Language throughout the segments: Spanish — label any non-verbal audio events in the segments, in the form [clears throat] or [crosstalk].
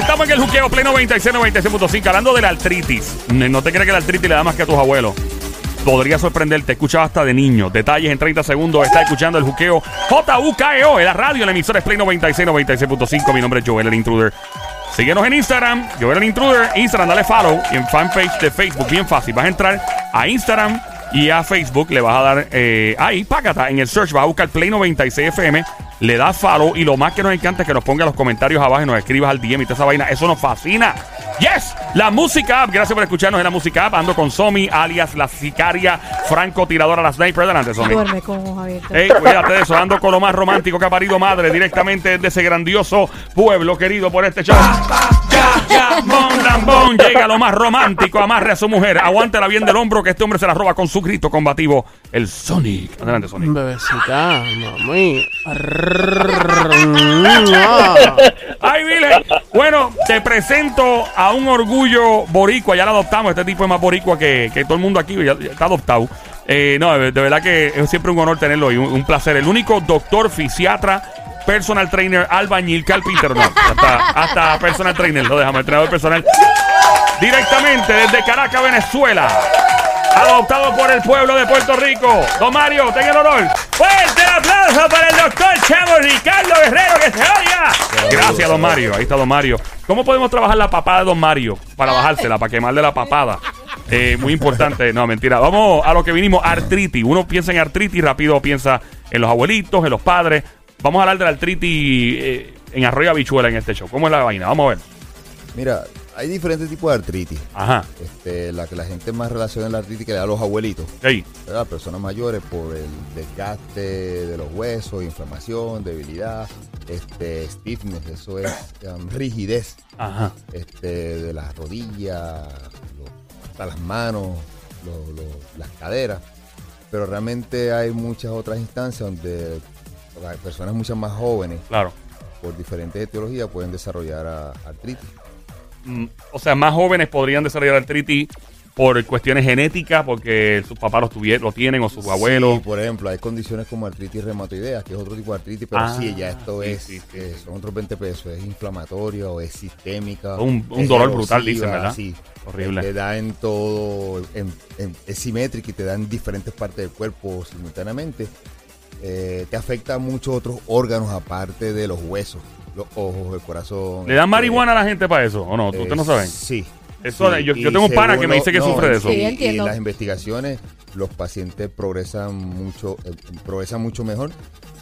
Estamos en el juqueo Play 96, 96.5, hablando de la artritis. No te creas que la artritis le da más que a tus abuelos. Podría sorprenderte, escuchaba hasta de niño. Detalles en 30 segundos. Está escuchando el juqueo JUKEO en la radio, la emisora es Play 96, 96.5. Mi nombre es Joel el Intruder. Síguenos en Instagram, Joel el Intruder. Instagram, dale follow. Y en fanpage de Facebook, bien fácil. Vas a entrar a Instagram y a Facebook. Le vas a dar eh, ahí, págata, en el search. Vas a buscar Play 96 FM. Le das follow. Y lo más que nos encanta es que nos ponga los comentarios abajo y nos escribas al DM y toda esa vaina. Eso nos fascina. Yes, la música app. Gracias por escucharnos en la música app. Ando con Somi, alias la sicaria francotiradora, la sniper. Adelante, Somi. Duerme con abiertos. Ey, cuídate de eso. Ando con lo más romántico que ha parido madre directamente de ese grandioso pueblo querido por este show. Mon, lambón. Llega lo más romántico. Amarre a su mujer. Aguántela bien del hombro que este hombre se la roba con su grito combativo. El Sonic. Adelante, Sonic. Bebecita, mami. Ay, Vile. Bueno, te presento a un orgullo boricua. Ya lo adoptamos. Este tipo es más boricua que, que todo el mundo aquí. Ya, ya está adoptado. Eh, no, de, de verdad que es siempre un honor tenerlo y un, un placer. El único doctor, fisiatra, personal trainer, albañil, carpintero. No, hasta, hasta personal trainer lo dejamos, entrenador personal. Directamente desde Caracas, Venezuela. Adoptado por el pueblo de Puerto Rico. Don Mario, tenga el honor. Fuerte aplauso para el doctor Chavo Ricardo Guerrero que se oiga. Gracias, don Mario. Ahí está don Mario. ¿Cómo podemos trabajar la papada de don Mario? Para bajársela, para quemarle la papada. Eh, muy importante. No, mentira. Vamos a lo que vinimos. Artritis. Uno piensa en artritis, rápido piensa en los abuelitos, en los padres. Vamos a hablar de la artritis eh, en Arroyo Habichuela en este show. ¿Cómo es la vaina? Vamos a ver. Mira, hay diferentes tipos de artritis. Ajá. Este, la que la gente más relaciona es la artritis que le da a los abuelitos, Ey. ¿verdad? Personas mayores por el desgaste de los huesos, inflamación, debilidad, este, stiffness, eso es [coughs] um, rigidez, Ajá. este, de las rodillas, hasta las manos, las caderas. Pero realmente hay muchas otras instancias donde las personas muchas más jóvenes, Claro. por diferentes etiologías, pueden desarrollar a- artritis. Mm, o sea, más jóvenes podrían desarrollar artritis por cuestiones genéticas, porque sus papás lo, tuvie- lo tienen o sus abuelos. Sí, por ejemplo, hay condiciones como artritis reumatoidea, que es otro tipo de artritis, pero Ah, sí, ya esto sí, es, sí, sí, eh, son otros 20 pesos, es inflamatoria o es sistémica. Un- un es dolor brutal, dicen, ¿verdad? Sí. Horrible. Te da en todo, en- en- es simétrica y te da en diferentes partes del cuerpo simultáneamente. Eh, te afecta a muchos otros órganos aparte de los huesos, los ojos, el corazón. ¿Le dan este, marihuana a la gente para eso o no? ¿Ustedes no eh, saben? Sí. Eso, sí. yo- tengo un pana que me dice que lo- sufre de eso. Sí, y- y entiendo. las investigaciones, los pacientes progresan mucho, eh, progresan mucho mejor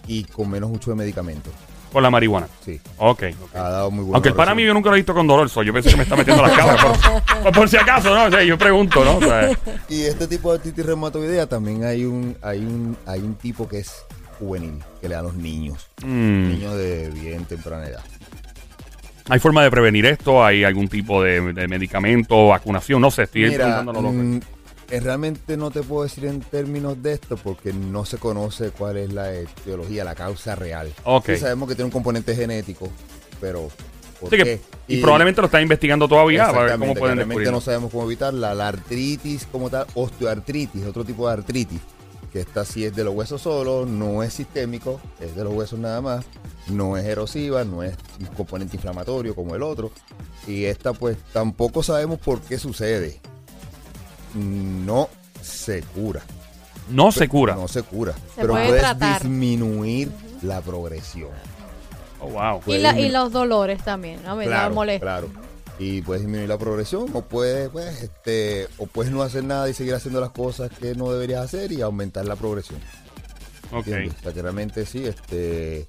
y con menos uso de medicamentos. Con la marihuana. Sí. Ok. ok. Ha dado muy buenos Aunque el pana mío yo nunca lo he visto con dolor, so yo pensé que me está metiendo las cabras. [laughs] Por, por- por si acaso, ¿no? O sea, yo pregunto, ¿no? O sea, Y este tipo de artritis reumatoidea también hay un, hay un, hay un tipo que es juvenil, que le dan a los niños, mm, niños de bien temprana edad. ¿Hay forma de prevenir esto? ¿Hay algún tipo de, de medicamento, vacunación? No sé, estoy Mira, loco. Eh, realmente no te puedo decir en términos de esto porque no se conoce cuál es la etiología, la causa real. Ok. Sí sabemos que tiene un componente genético, pero ¿por Sí que- y, probablemente lo están investigando todavía para ver cómo pueden realmente no sabemos cómo evitarla. La artritis como tal, osteoartritis, otro tipo de artritis, que esta sí es de los huesos solo, no es sistémico, es de los huesos nada más, no es erosiva, no es un componente inflamatorio como el otro. Y esta pues tampoco sabemos por qué sucede. No se cura. No se cura. No se cura. Se pero puede puedes tratar. disminuir la progresión. Oh, wow. Y, la- y pueden- los dolores también, ¿no? Me da Claro, molestia. claro. Y puedes disminuir la progresión o puedes, pues, este, o puedes no hacer nada y seguir haciendo las cosas que no deberías hacer y aumentar la progresión. Ok. O sea, que realmente sí, este,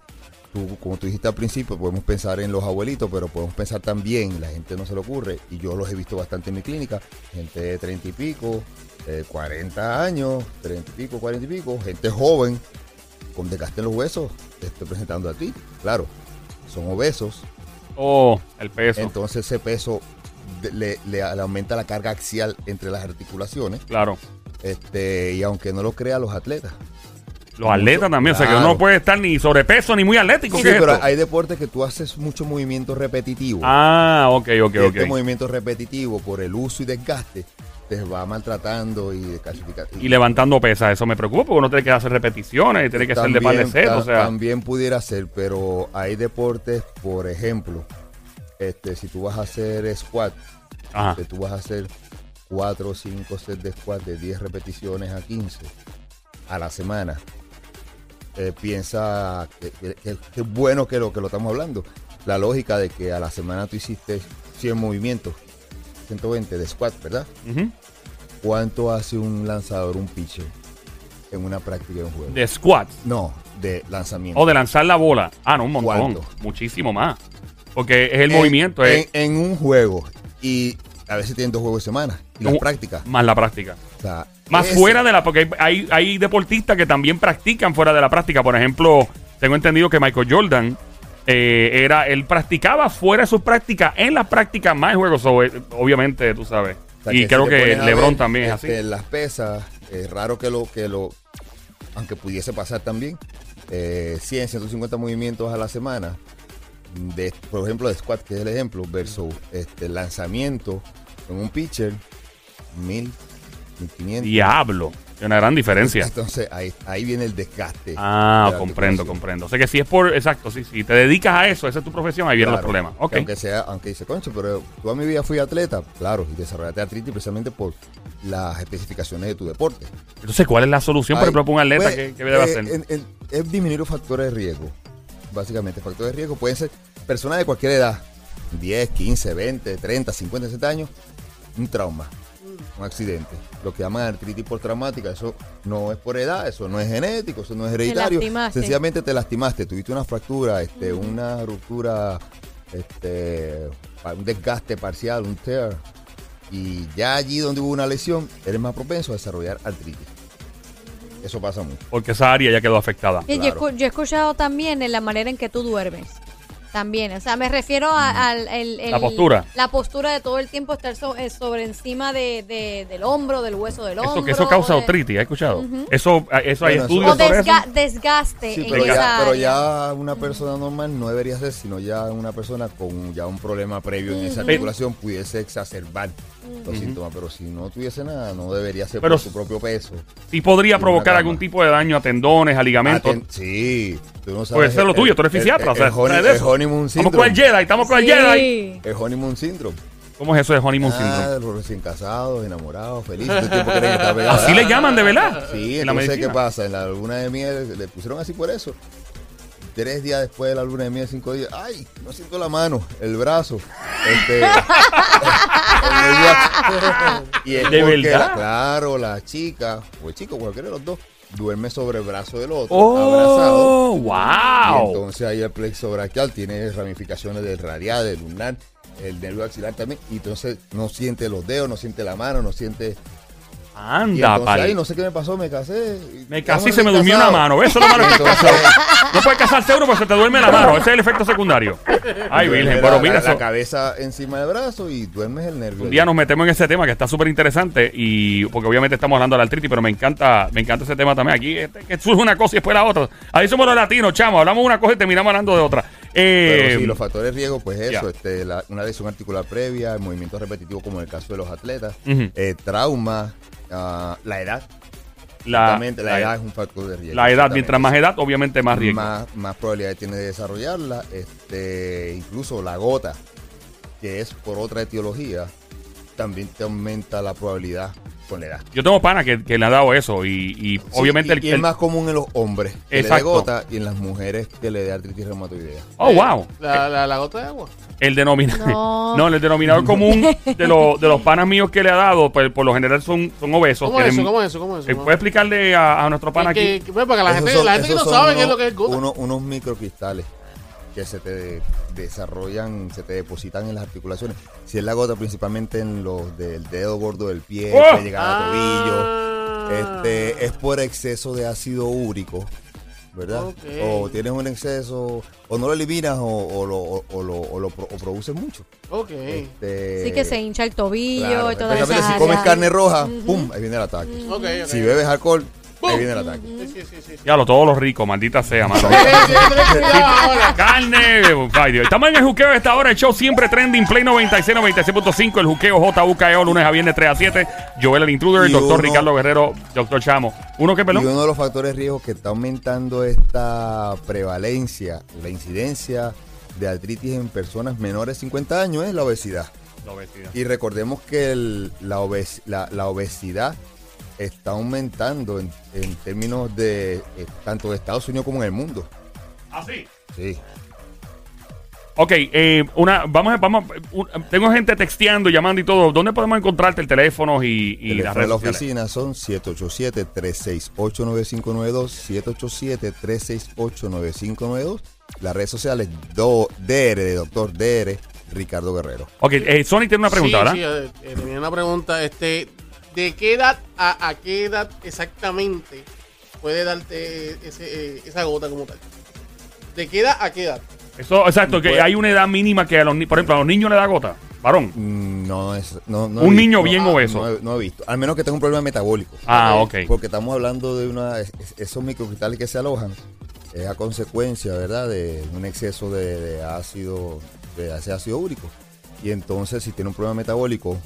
tú, como tú dijiste al principio, podemos pensar en los abuelitos, pero podemos pensar también, la gente no se le ocurre, y yo los he visto bastante en mi clínica, gente de 30 y pico, eh, 40 años, 30 y pico, 40 y pico, gente joven, con desgaste en los huesos, te estoy presentando a ti. Claro, son obesos, Oh, el peso. entonces ese peso le- le aumenta la carga axial entre las articulaciones. claro. Este, y aunque no lo crean los atletas. Los atletas también. O sea, que uno no puede estar ni sobrepeso ni muy atlético. Sí, ¿Qué es pero esto? hay deportes que tú haces mucho movimiento repetitivo. Ah, ok, ok, Y ok. Este movimiento repetitivo por el uso y desgaste te va maltratando y descalcificando. Y levantando pesas, eso me preocupa porque uno tiene que hacer repeticiones y tiene que hacer de par de set, o sea. también pudiera ser, pero hay deportes, por ejemplo, este, si tú vas a hacer squat, que tú vas a hacer 4 o 5 sets de squat de 10 repeticiones a 15 a la semana, eh, piensa que, que- que- que es bueno que lo que lo estamos hablando. La lógica de que a la semana tú hiciste 100 movimientos, 120 de squat, ¿verdad? ¿Cuánto hace un lanzador, un pitcher, en una práctica de un juego? De squats. No, de lanzamiento. O de lanzar la bola. Ah, no, un montón. ¿Cuánto? Muchísimo más. Porque es el En- movimiento, es en, en un juego. Y a veces tienen dos juegos de semana. Y las prácticas. más la práctica. O sea, Más ese- fuera de la. Porque hay, hay deportistas que también practican fuera de la práctica. Por ejemplo, tengo entendido que Michael Jordan. eh, era, él practicaba fuera de sus prácticas, en las prácticas más juegos, eh, obviamente, tú sabes. O sea, y creo que LeBron ver, también es este, así. Las pesas, es raro que lo, que lo, aunque pudiese pasar también, eh, 100, 150 movimientos a la semana, de, por ejemplo, de squat, que es el ejemplo, versus este lanzamiento en un pitcher, 1000, 1500. Diablo. Hay una gran diferencia. Entonces ahí, ahí viene el desgaste. Ah, de comprendo, comprendo. O sea que si es por, exacto, sí, si te dedicas a eso, esa es tu profesión, ahí vienen los Claro, problemas. que Ok. Aunque sea, aunque dice, concho, pero toda mi vida fui atleta, claro, y desarrollaste artritis precisamente por las especificaciones de tu deporte. Entonces, ¿cuál es la solución, por ejemplo, para un atleta pues, que, que debe eh, hacer? en- en- es disminuir los factores de riesgo. Básicamente, factores de riesgo pueden ser personas de cualquier edad, 10, 15, 20, 30, 50, 60 años, un trauma, un accidente. Lo que llaman artritis postraumática, eso no es por edad, eso no es genético, eso no es hereditario. lastimaste. Sencillamente te lastimaste, tuviste una fractura, este, una ruptura, este, un desgaste parcial, un tear. Y ya allí donde hubo una lesión, eres más propenso a desarrollar artritis. Eso pasa mucho. Porque esa área ya quedó afectada. Y Claro. yo he escuchado también en la manera en que tú duermes. También, o sea, me refiero a- al el- el- La postura. La postura de todo el tiempo estar so- eh, sobre encima de, de- del hombro, del hueso del hombro. Eso, que eso causa de- artritis, ¿has escuchado? Eso, eh, eso hay Bueno, estudios O sobre eso. desga- desgaste Sí, en pero esa ya, pero ya una persona normal no debería ser, sino ya una persona con ya un problema previo en esa articulación pudiese exacerbar los síntomas. Pero si no tuviese nada, no debería ser Pero por su propio peso. Sí podría provocar algún tipo de daño a tendones, a ligamentos. Aten- sí, tú no sabes. Puede ser lo el- tuyo, tú eres el- fisiatra. El, o sea, el honey- ¿sabes de el honeymoon Estamos con el syndrome. Jedi, estamos con el Sí. Jedi. El honeymoon syndrome. ¿Cómo es eso de honeymoon syndrome? Ah, los recién casados, enamorados, felices. el tiempo estar. [laughs] Así le llaman de verdad. Sí, en la entonces, ¿qué pasa? En la luna de miel le pusieron así por eso. Tres días después de la luna de miel, cinco días, ¡ay! No siento la mano, el brazo. Este, [laughs] y es ¿De porque verdad? la- claro, la chica, o el chico, cualquiera de los dos, duerme sobre el brazo del otro, abrazado. Oh, Y wow. entonces ahí el plexo braquial tiene ramificaciones del radial, del lunar, el nervio axilar también. Y entonces no siente los dedos, no siente la mano, no siente. Anda, pal. ay, no sé qué me pasó, me casé. Me casé y se me durmió una mano. ¿Ves? Eso es lo malo que estás casado. No puedes casarse uno porque se te duerme la mano. Ese es el efecto secundario. Ay, duerme Virgen. la- Pero la, mira, la eso- cabeza encima del brazo y duermes el nervio. un día nos metemos en ese tema que está súper interesante y porque obviamente estamos hablando de la artritis, pero me encanta, me encanta ese tema también. Aquí este, que surge una cosa y después la otra. Ahí somos los latinos, chamo. Hablamos de una cosa y terminamos hablando de otra. Eh, Pero sí, los factores de riesgo, pues eso, ya. este, la- una lesión articular previa, el movimiento repetitivo como en el caso de los atletas, Ujú. eh, trauma, ah, la edad. la, edad es un factor de riesgo. la edad, mientras más edad, obviamente más riesgo. más, más probabilidad tiene de desarrollarla. Este, incluso la gota, que es por otra etiología, también te aumenta la probabilidad con la edad. Yo tengo pana que, que le ha dado eso y, y Sí, obviamente y, el, y es el- más común en los hombres que le dé Exacto. gota y en las mujeres que le dé artritis reumatoidea. Oh, wow. La, la, la gota de agua. El denominador. No. [laughs] No. el denominador común de, los de los panas míos que le ha dado, pues por lo general son, son obesos. ¿Cómo es eso? ¿Cómo es eso? ¿Cómo es Eh, eso? ¿Puede explicarle a, a nuestro pana Que- aquí? que- que- pues, para que la Esos gente, son- la gente que no sabe son qué es lo que es gota. uno- unos microcristales que se te desarrollan, se te depositan en las articulaciones. Si es la gota, principalmente en los del dedo gordo del pie, ¡Oh! que llega al tobillo. Ah. Este, es por exceso de ácido úrico, ¿verdad? O tienes un exceso, o no lo eliminas o, o lo, o, o lo, o lo pro- o produces mucho. Ok. Este, Sí que se hincha el tobillo claro, y especialmente esa si comes carne roja, ¡pum! Ahí viene el ataque. Si bebes alcohol, ahí viene el ataque. Sí, sí, sí, sí. Ya lo, todos los ricos, maldita sea, mano. Carne, ay Dios. Estamos en el juqueo de esta hora. El show siempre trending. Play 96, 96.5. El juqueo JUKEO, lunes a viernes 3 a 7. Joel el Intruder, Y doctor uno- Ricardo Guerrero, doctor Chamo. ¿Uno que Y pelón? uno de los factores de riesgo que está aumentando esta prevalencia, la incidencia de artritis en personas menores de 50 años es la obesidad. La obesidad. Y recordemos que el- la, obes- la- la obesidad está aumentando en, en términos de eh, tanto de Estados Unidos como en el mundo. ¿Ah, sí? Sí. Ok, eh, una, vamos, a- vamos, a- un- tengo gente texteando, llamando y todo. ¿Dónde podemos encontrarte el teléfono y, y las teléfono de redes la sociales? oficina son 787-368-9592, 787-368-9592. Las redes sociales do, DR de Doctor DR Ricardo Guerrero. Ok, eh, Sony tiene una pregunta, sí, ¿verdad? Sí, eh, eh, tenía una pregunta. Este, ¿De qué edad a, a qué edad exactamente puede darte ese, eh, esa gota como tal? ¿De qué edad a qué edad? Eso, exacto, que Pues- hay una edad mínima que a los por ejemplo, a los niños le da gota. Varón. Mm, No es. No, no Un niño bien Ah, obeso. No he, no he visto. Al menos que tenga un problema metabólico. Ah, ok. Porque estamos hablando de una. es- es- Esos microcristales que se alojan es a consecuencia, ¿verdad?, de un exceso de, de ácido, de ese ácido úrico. Y entonces, si tiene un problema metabólico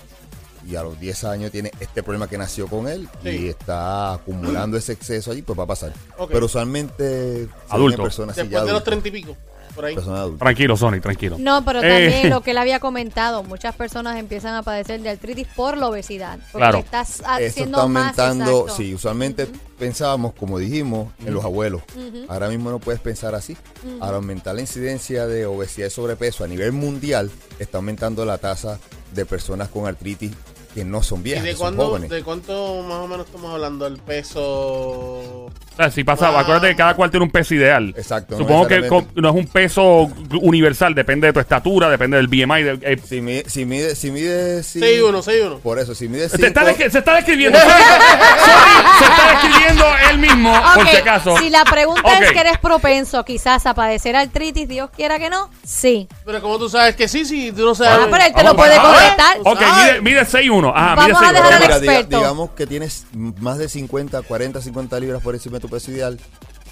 y a los 10 años tiene este problema que nació con él Sí. y está acumulando ese exceso allí, pues va a pasar. Pero usualmente. Adulto. Personas, sí, ya Después de los adultos, treinta y pico. Por ahí. Tranquilo, Sony, tranquilo. No, pero Eh. también lo [laughs] que él había comentado, muchas personas empiezan a padecer de artritis por la obesidad. Porque Claro. estás haciendo está más aumentando, sí, usualmente pensábamos, como dijimos, en los abuelos. Ahora mismo no puedes pensar así. Al aumentar la incidencia de obesidad y sobrepeso a nivel mundial, está aumentando la tasa de personas con artritis que no son ¿Y viejas, de que son cuándo, jóvenes. de cuánto más o menos estamos hablando? El peso. O sea, si pasa, Ah. acuérdate que cada cual tiene un peso ideal. Exacto, no Supongo que no es un peso universal, depende de tu estatura, depende del BMI. de- eh, Si mide, si mide, si mide, si- 6-1, 6-1. Por eso, si mide [laughs] se, está se está describiendo. Se está describiendo él mismo, por Ok, si acaso. Si la pregunta es que eres propenso quizás a padecer artritis, Dios quiera que no, sí. Pero como tú sabes que sí, sí, tú no sabes. Ah, pero él te Vamos lo puede para- contestar. Ok, mide, mide 6'1. Ajá, Vamos mide a 6'1. dejar al Mira, diga- experto. digamos que tienes más de 50, 40, 50 libras por encima de tu peso ideal.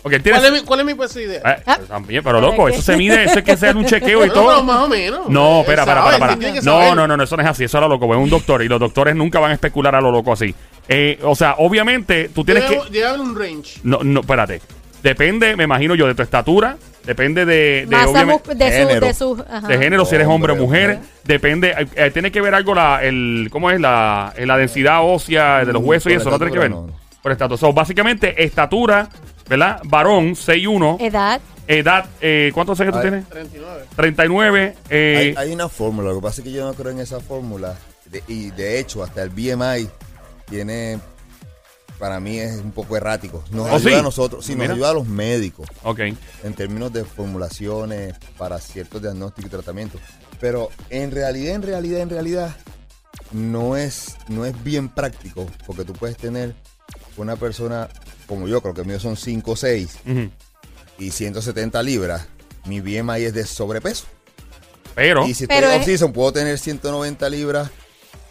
Ok, tienes- ¿Cuál es mi, cuál es mi peso idea? Eh, Ah. también, pero loco, eso se mide, eso es que sea un chequeo y Bueno, todo. pero más o menos. No, Él espera, sabe, él tiene espera. que No, saber. no, no, eso no es así, eso era loco, es un doctor y los doctores nunca van a especular a lo loco así. Eh, o sea, obviamente tú tienes que... Llega- llega haber un range. No, no, espérate. Depende, me imagino yo, de tu estatura, depende de, de obviamente, de su, género. de su, ajá. de género, si eres hombre o Hombre, mujer, mujer. depende, eh, eh, tiene que ver algo la, el, ¿cómo es? La, eh, la densidad ósea de los Mm, huesos y eso, no tiene que ver. no. Por estatura. So, básicamente, estatura, ¿verdad? Varón, 6'1, Edad. edad, eh, ¿cuántos años tú tienes? 39. 39, eh, Hay, hay una fórmula, lo que pasa es que yo no creo en esa fórmula. de- y de hecho, hasta el BMI tiene, para mí es un poco errático. Nos ¿Oh, ayuda sí? a nosotros, sí, nos ayuda a los médicos ok. en términos de formulaciones para ciertos diagnósticos y tratamientos. Pero en realidad, en realidad, en realidad, no es, no es bien práctico, porque tú puedes tener una persona como yo, creo que mío son 5 o 6 Ujú. y 170 libras. Mi BMI es de sobrepeso. Pero, Y si Pero estoy es- off-season, puedo tener 190 libras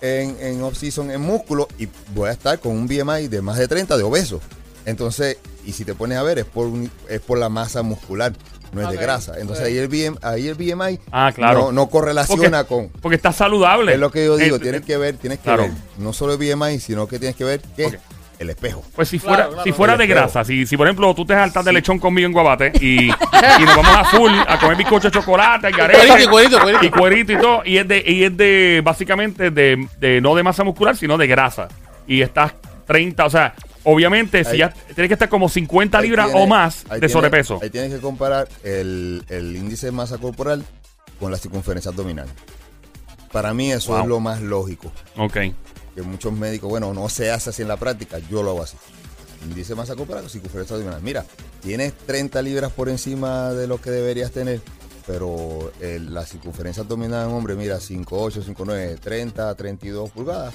en, en off-season en músculo y voy a estar con un BMI de más de 30 de obeso. Entonces, y si te pones a ver, es por, un- es por la masa muscular, no es de grasa. Entonces, ahí el, BM, ahí el BMI Ah, claro. no, no correlaciona con... porque estás saludable. Es lo que yo digo, Eh, tienes que ver, tienes que claro. ver, no solo el BMI, sino que tienes que ver que Ok. El espejo. Pues si fuera, claro. si fuera de grasa, si, si por ejemplo tú te saltas de lechón conmigo en Guabate y, [laughs] y nos vamos a full a comer bizcocho de chocolate, garete, Cuerito, cuerito, cuerito. y cuerito y todo, y es de, y es de básicamente de, de no de masa muscular, sino de grasa. Y estás 30, o sea, obviamente si ya tienes que estar como 50 Ahí libras tiene- o más de tiene- sobrepeso. Ahí tienes que comparar el, el índice de masa corporal con la circunferencia abdominal. Para mí eso Wow. es lo más lógico. Ok. Que muchos médicos, bueno, no se hace así en la práctica, yo lo hago así. Índice de masa corporal circunferencia abdominal. Mira, tienes 30 libras por encima de lo que deberías tener, pero el- la circunferencia abdominal en hombre, mira, 5'8, 5'9, 30, 32 pulgadas.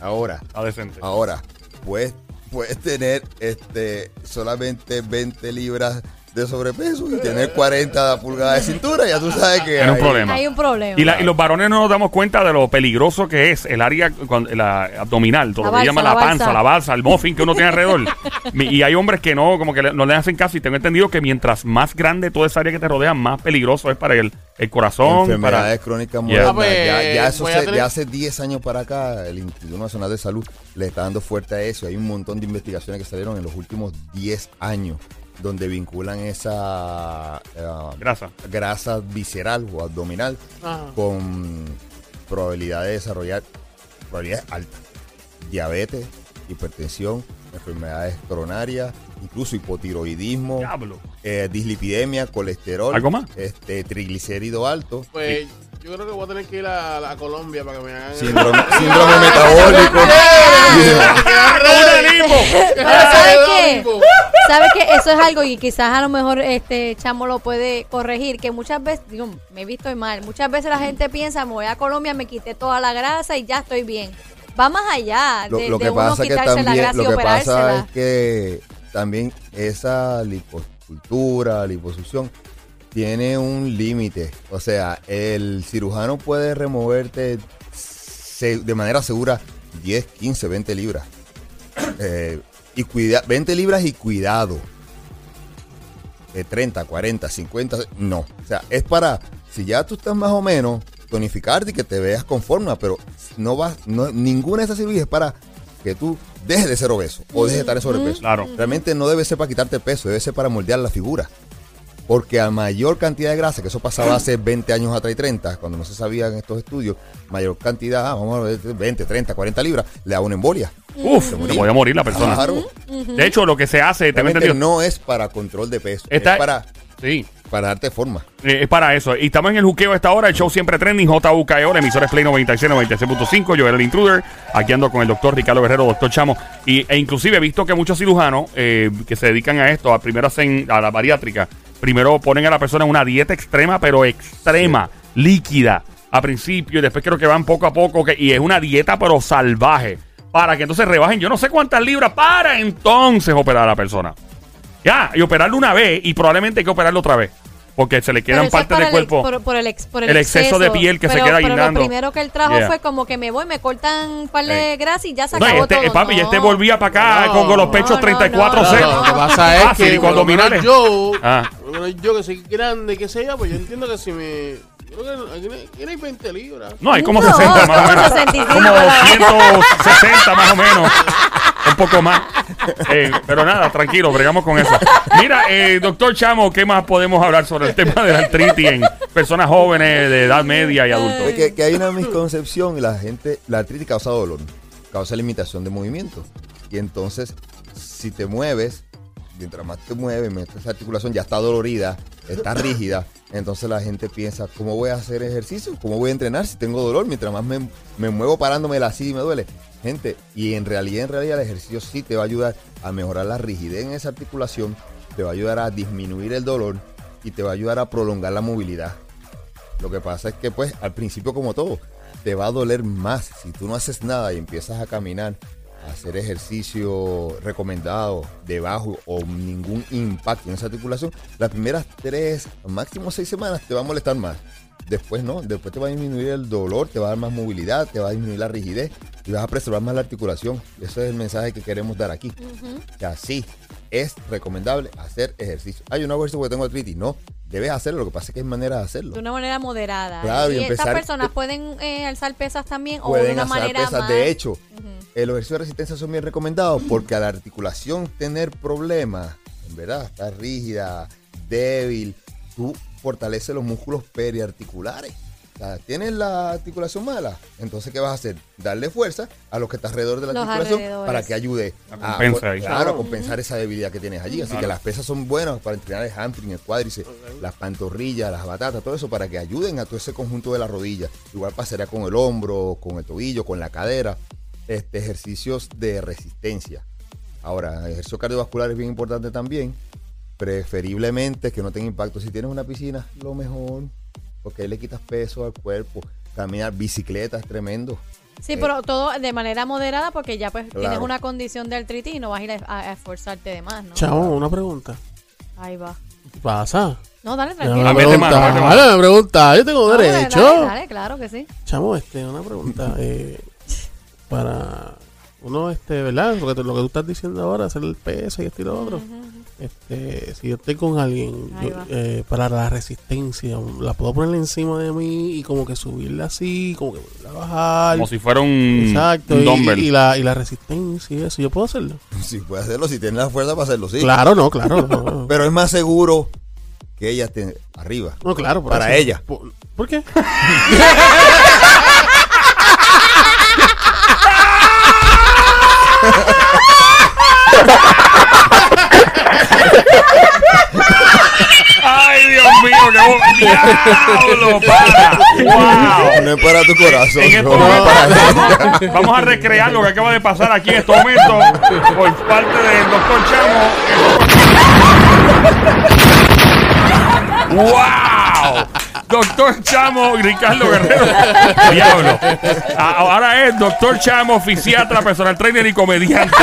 Ahora, Está decente. Ahora, puedes, puedes tener este, solamente 20 libras de sobrepeso y tener 40 pulgadas de cintura, ya tú sabes que un hay- problema. Hay un problema. Y, la- y los varones no nos damos cuenta de lo peligroso que es el área la abdominal, todo La lo que balsa, llaman la la panza, balsa. la balsa, el muffin que uno tiene alrededor. [laughs] Mi- y hay hombres que no, como que le- no le hacen caso. Y tengo entendido que mientras más grande toda esa área que te rodea, más peligroso es para el, el corazón. enfermedades Para, crónicas Yeah. modernas. Ah, pues, ya, ya eso voy a se- tener- de hace 10 años para acá, el Instituto Nacional de Salud le está dando fuerte a eso. Hay un montón de investigaciones que salieron en los últimos 10 años donde vinculan esa eh, Grasa. grasa visceral o abdominal Ajá. con probabilidad de desarrollar probabilidades altas. Diabetes, hipertensión, enfermedades coronarias, incluso hipotiroidismo, eh, dislipidemia, colesterol, ¿Algo más? Este, triglicérido alto, Pues yo creo que voy a tener que ir a, a Colombia para que me hagan. síndrome, síndrome metabólico. [laughs] [laughs] ¿sabes qué? ¿Sabes qué? Eso es algo y quizás a lo mejor este chamo lo puede corregir, que muchas veces, digo, me he visto mal, muchas veces la gente piensa, me voy a Colombia, me quité toda la grasa y ya estoy bien. Va más allá Lo, de, lo de que uno pasa que quitarse la grasa lo y que pasa operársela. es que también esa liposcultura, liposucción, tiene un límite. O sea, el cirujano puede removerte de manera segura 10, 15, 20 libras. [coughs] Eh, y cuida, 20 libras y cuidado. De 30, 40, 50, no. O sea, es para, si ya tú estás más o menos, tonificarte y que te veas con forma, pero no vas, no, ninguna de esas cirugías es para que tú dejes de ser obeso o dejes de estar en sobrepeso. Claro. Realmente no debe ser para quitarte peso, debe ser para moldear la figura. Porque a mayor cantidad de grasa, que eso pasaba hace [clears throat] 20 años atrás y 30, cuando no se sabía en estos estudios, mayor cantidad, ah, vamos a ver, 20, 30, 40 libras, le da una embolia. Uf, se podía morir la persona. Claro. De hecho, lo que se hace, entendido. no es para control de peso, Está- es para, Sí. para darte forma. Eh, es para eso. Y estamos en el juqueo a esta hora. El show siempre trending. JUKEO, la emisora es Play 96, 96.5. Yo era el intruder. Aquí ando con el doctor Ricardo Guerrero, doctor Chamo. Y, e inclusive he visto que muchos cirujanos eh, que se dedican a esto, a primero hacen a la bariátrica, primero ponen a la persona en una dieta extrema, pero extrema, líquida, a principio, y después creo que van poco a poco, que, y es una dieta pero salvaje, para que entonces rebajen yo no sé cuántas libras, para entonces operar a la persona. Ya, y operarlo una vez, y probablemente hay que operarlo otra vez, porque se le quedan partes del el cuerpo. por, por el, ex- por el el exceso de piel que se Pero- queda pero guindando. lo primero que él trajo Yeah. fue como que me voy, me cortan un par de grasa y ya se No, y acabó este, todo. eh, papi, y No. este volvía para acá No, con, con los pechos no, 34 no, C. Claro, lo que pasa es Fácil, que y menos abdominales. yo, Ah. yo que soy grande, que sé yo, pues yo entiendo que si me. Yo creo que aquí no hay- aquí no hay 20 libras. No, hay como No, 60 más o menos. 65, Como la 160 más o menos. [laughs] Un poco más. Pero nada, tranquilo, bregamos con eso. Mira, eh, doctor Chamo, ¿qué más podemos hablar sobre el tema de la artritis en personas jóvenes de edad media y adultos? Que, que hay una misconcepción, la gente, la artritis causa dolor, causa limitación de movimiento. Y entonces, si te mueves, mientras más te mueves, mientras esa articulación ya está dolorida, está [laughs] rígida, entonces la gente piensa, ¿cómo voy a hacer ejercicio? ¿Cómo voy a entrenar si tengo dolor? Mientras más me, me muevo parándome así y me duele. Gente, y en realidad, en realidad el ejercicio sí te va a ayudar a mejorar la rigidez en esa articulación, te va a ayudar a disminuir el dolor y te va a ayudar a prolongar la movilidad. Lo que pasa es que, pues, al principio, como todo, te va a doler más. Si tú no haces nada y empiezas a caminar, hacer ejercicio recomendado, de bajo o ningún impacto en esa articulación, las primeras tres, máximo seis semanas te va a molestar más. Después no, después te va a disminuir el dolor, te va a dar más movilidad, te va a disminuir la rigidez y vas a preservar más la articulación. Ese es el mensaje que queremos dar aquí. Que así es recomendable hacer ejercicio. Hay una ejercicio porque tengo artritis. No, debes hacerlo. Lo que pasa es que hay manera de hacerlo. De una manera moderada. Claro, y y estas personas pueden eh, alzar pesas también o de una manera pesas. más. De hecho, eh, los ejercicios de resistencia son bien recomendados porque a la articulación tener problemas, en verdad, está rígida, débil, tú fortaleces los músculos periarticulares. Tienes la articulación mala, entonces ¿qué vas a hacer? Darle fuerza a lo que está alrededor de la Los articulación para que ayude a, compensa ahí. claro, a compensar esa debilidad que tienes allí. Así Claro. que las pesas son buenas para entrenar el hamstring, el cuádriceps, las pantorrillas, las batatas, todo eso para que ayuden a todo ese conjunto de la rodilla. Igual pasaría con el hombro, con el tobillo, con la cadera. Este, ejercicios de resistencia. Ahora, ejercicio cardiovascular es bien importante también. Preferiblemente que no tenga impacto. Si tienes una piscina, lo mejor. Porque ahí le quitas peso al cuerpo. Caminar, bicicleta es tremendo. Sí, Eh, pero todo de manera moderada porque ya pues tienes una condición de artritis y no vas a ir a, a esforzarte de más, ¿no? Chamo, una pregunta. Ahí va. ¿Qué pasa? No, dale, tranquilo. preguntar, mete mano. déjame preguntar, yo tengo No, dale, derecho. Dale, dale, claro que sí. Chamo, este, una pregunta. eh, [laughs] para uno, este, ¿verdad? Lo que, tú- lo que tú estás diciendo ahora, hacer el peso y esto y lo otro. Este, si yo estoy con alguien yo, eh, para la resistencia, la puedo poner encima de mí y como que subirla así, como que volverla a bajar. Como si fuera un, Exacto, un y, dumbbell. y la, y la resistencia y eso, yo puedo hacerlo. [laughs] Si puede hacerlo, si tiene la fuerza para hacerlo, sí. Claro, no, claro. no, [laughs] no. Pero es más seguro que ella esté arriba. No, claro. Para eso. ella. ¿Por, por qué? [laughs] Ay, Dios mío, qué bo- diablo, para. Wow. No es para tu corazón. En este no, momento, para vamos, a recrear lo que acaba de pasar aquí en este momento por parte del doctor Chamo. ¡Wow! Doctor Chamo, Ricardo Guerrero. Diablo. Ahora es Doctor Chamo, fisiatra, personal trainer y comediante.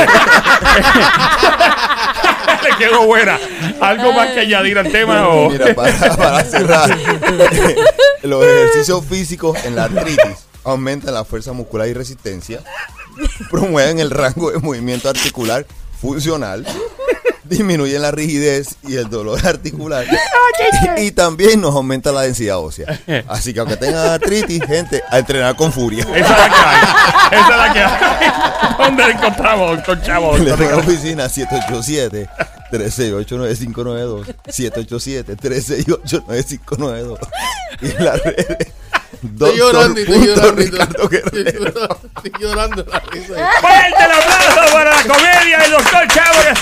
[laughs] Le quedó buena. ¿Algo más que añadir al tema? O? Mira, para, para cerrar, [laughs] los ejercicios físicos en la artritis aumentan la fuerza muscular y resistencia, promueven el rango de movimiento articular funcional, disminuyen la rigidez y el dolor [laughs] articular y también nos aumenta la densidad ósea. Así que aunque tengan artritis, gente, a entrenar con furia. Esa es la que hay. Esa es la que hay. [laughs] ¿Dónde encontramos, doctor Doctor la oficina 787-368-9592. 787-368-9592. Y en las redes. Estoy llorando, estoy llorando. Estoy llorando. Fuerte el aplauso para la comedia del doctor Chávez.